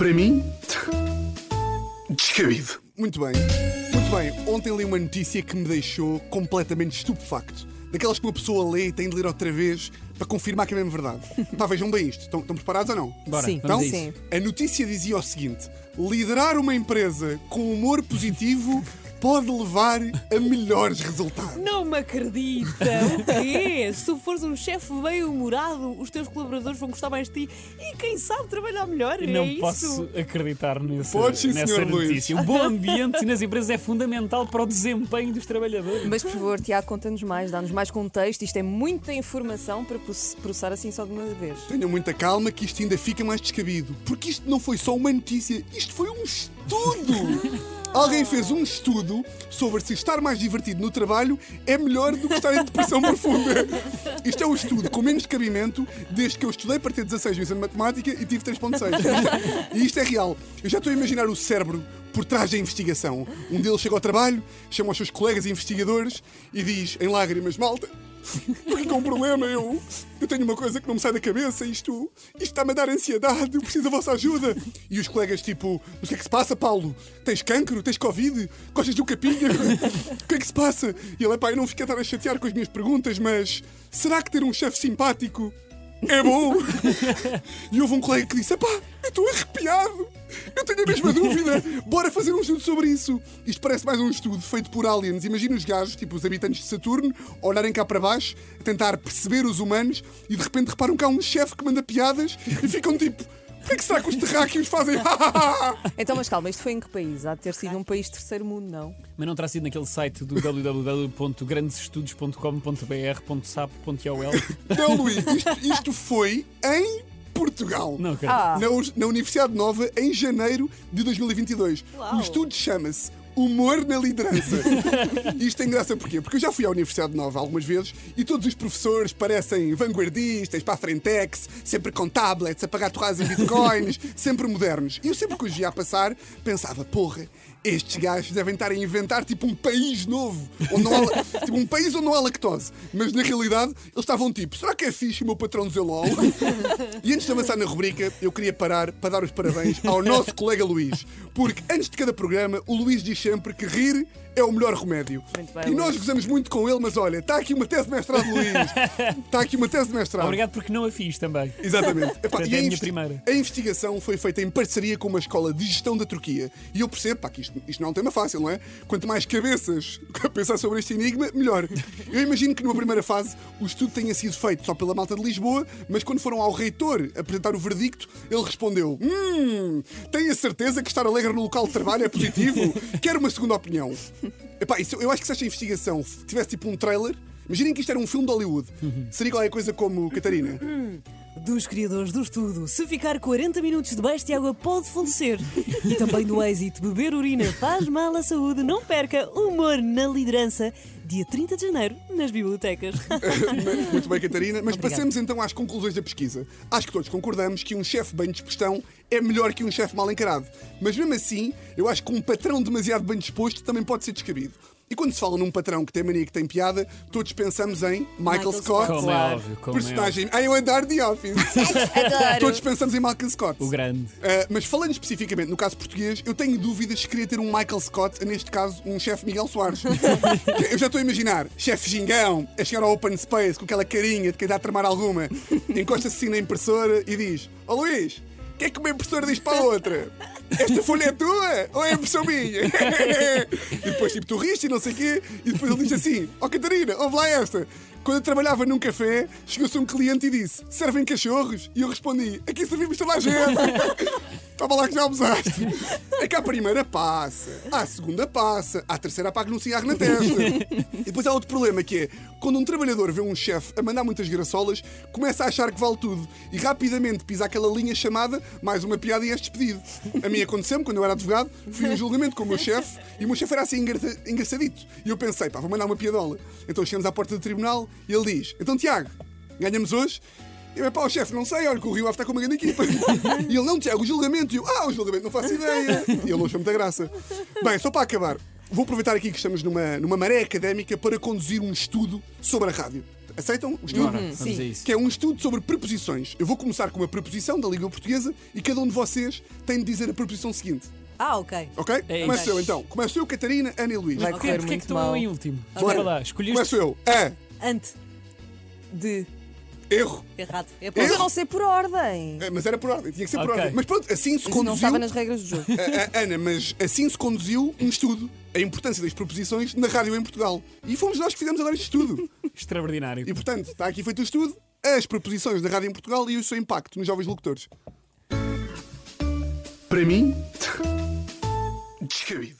Para mim, descabido. Muito bem. Muito bem. Ontem li uma notícia que me deixou completamente estupefacto. Daquelas que uma pessoa lê e tem de ler outra vez para confirmar que é mesmo verdade. Pá, vejam bem isto. Estão, estão preparados ou não? Bora, Sim, Então, sim. a notícia dizia o seguinte: liderar uma empresa com humor positivo pode levar a melhores resultados. Não me acredita! O quê? Se tu fores um chefe bem humorado, os teus colaboradores vão gostar mais de ti e quem sabe trabalhar melhor. Não é isso? posso acreditar nessa, Pode sim, nessa senhor Luís. notícia. O bom ambiente nas empresas é fundamental para o desempenho dos trabalhadores. Mas por favor, Tiago, conta-nos mais, dá-nos mais contexto. Isto é muita informação para proce- processar assim só de uma vez. Tenham muita calma que isto ainda fica mais descabido. Porque isto não foi só uma notícia, isto foi um estudo! Alguém fez um estudo sobre se estar mais divertido no trabalho é melhor do que estar em depressão profunda. Isto é um estudo com menos cabimento desde que eu estudei para ter 16 no de matemática e tive 3.6. E isto é real. Eu já estou a imaginar o cérebro por trás da investigação. Um deles chega ao trabalho, chama os seus colegas investigadores e diz em lágrimas: Malta, Estou com um problema, eu, eu tenho uma coisa que não me sai da cabeça, isto, isto está-me a dar ansiedade, eu preciso da vossa ajuda. E os colegas, tipo, mas o que é que se passa, Paulo? Tens cancro? Tens Covid? Gostas do capinha? O que é que se passa? E ele, pá, eu não fico a estar a chatear com as minhas perguntas, mas será que ter um chefe simpático é bom? E houve um colega que disse, pá, eu estou Eu tenho a mesma dúvida. Bora fazer um estudo sobre isso. Isto parece mais um estudo feito por aliens. Imagina os gajos, tipo os habitantes de Saturno, olharem cá para baixo, tentar perceber os humanos e de repente reparam que há um chefe que manda piadas e ficam tipo. O que é que será que os terráqueos fazem? Então, mas calma, isto foi em que país? Há de ter sido um país de terceiro mundo, não? Mas não terá sido naquele site do www.grandesestudos.com.br.sap.ol? Não, Luís, isto, isto foi em Portugal. Não, cara. Ah, na, na Universidade Nova em janeiro de 2022. Uau. O estudo chama-se Humor na Liderança. Isto tem graça porquê? Porque eu já fui à Universidade Nova algumas vezes e todos os professores parecem vanguardistas, para a frentex, sempre com tablets, a pagar torradas em bitcoins, sempre modernos. E eu sempre que os via a passar pensava, porra, estes gajos devem estar a inventar tipo um país novo, onde não há, tipo um país onde não há lactose. Mas na realidade eles estavam tipo, será que é fixe o meu patrão dizer LOL? E antes de avançar na rubrica, eu queria parar para dar os parabéns ao nosso colega Luís. Porque antes de cada programa, o Luís diz sempre que rir é o melhor remédio. Muito bem, e nós gozamos muito com ele, mas olha, está aqui uma tese de mestrado, Luís. Está aqui uma tese de mestrado. Obrigado porque não a fiz também. Exatamente. Epá, Portanto, e é a minha primeira. a investigação foi feita em parceria com uma escola de gestão da Turquia. E eu percebo pá, que isto, isto não é um tema fácil, não é? Quanto mais cabeças a pensar sobre este enigma, melhor. Eu imagino que numa primeira fase o estudo tenha sido feito só pela malta de Lisboa, mas quando foram ao reitor apresentar o verdicto, ele respondeu: Hum, tenho a certeza que estar alegre no local de trabalho é positivo? Quero uma segunda opinião. Epá, isso, eu acho que se esta investigação tivesse tipo um trailer. Imaginem que isto era um filme de Hollywood. Seria qualquer coisa como Catarina. dos criadores do estudo, se ficar 40 minutos debaixo de água pode falecer. E também do êxito, beber urina faz mal à saúde. Não perca humor na liderança, dia 30 de janeiro, nas bibliotecas. Muito bem, Catarina. Mas Obrigada. passemos então às conclusões da pesquisa. Acho que todos concordamos que um chefe bem disposto é melhor que um chefe mal encarado. Mas mesmo assim, eu acho que um patrão demasiado bem disposto também pode ser descabido. E quando se fala num patrão que tem mania que tem piada, todos pensamos em Michael, Michael Scott, Scott. Como Claro. é óbvio, como é personagem. Ah, eu adoro The Office. Adoro. todos pensamos em Michael Scott. óbvio. O grande. Uh, mas falando especificamente no caso português, eu tenho dúvidas se queria ter um Michael Scott, neste caso um chefe Miguel Soares. eu já estou a imaginar, chefe gingão, a chegar ao Open Space com aquela carinha de quem dá a tramar alguma, encosta-se assim na impressora e diz: Ó Luís, o que é que uma impressora diz para a outra? Esta folha é tua ou é impressão minha? e depois, tipo, tu riste e não sei o quê, e depois ele diz assim: Ó Catarina, ouve lá esta. Quando eu trabalhava num café, chegou-se um cliente e disse: Servem cachorros? E eu respondi: Aqui servimos toda a gente. Estava lá que já almoçaste. É que à primeira passa, à segunda passa, à terceira apaga um cigarro na testa. E depois há outro problema que é quando um trabalhador vê um chefe a mandar muitas graçolas, começa a achar que vale tudo e rapidamente pisa aquela linha chamada mais uma piada e és despedido. A mim aconteceu-me quando eu era advogado, fui a um julgamento com o meu chefe e o meu chefe era assim engra- engraçadito. E eu pensei, pá, vou mandar uma piadola. Então chegamos à porta do tribunal e ele diz: Então, Tiago, ganhamos hoje? Eu, pá, o chefe, não sei, olha que o Rio Ave está com uma grande equipa. E ele, não, Tiago, o julgamento. E eu, ah, o julgamento, não faço ideia. E ele não achou muita graça. Bem, só para acabar, vou aproveitar aqui que estamos numa, numa maré académica para conduzir um estudo sobre a rádio. Aceitam o estudo? Bora, vamos sim. a isso. Que é um estudo sobre preposições. Eu vou começar com uma preposição da língua portuguesa e cada um de vocês tem de dizer a preposição seguinte. Ah, ok. Ok? É Começo isso. eu então. Começo eu, Catarina, Ana e Luís. Vai Porquê, correr porquê que muito estou mal. em último? Bora. Bora lá, escolheste. Começo eu. A. Ante. De. Erro. Errado. É Mas para eu não sei por ordem. É, Mas era por ordem, tinha que ser por Ok. ordem. Mas pronto, assim se Isso não conduziu. estava nas regras do jogo. A- a- Ana, mas assim se conduziu um estudo. A importância das preposições na rádio em Portugal. E fomos nós que fizemos agora este estudo. Extraordinário. E portanto, está aqui feito o estudo. As preposições da rádio em Portugal e o seu impacto nos jovens locutores. Para mim, descabido.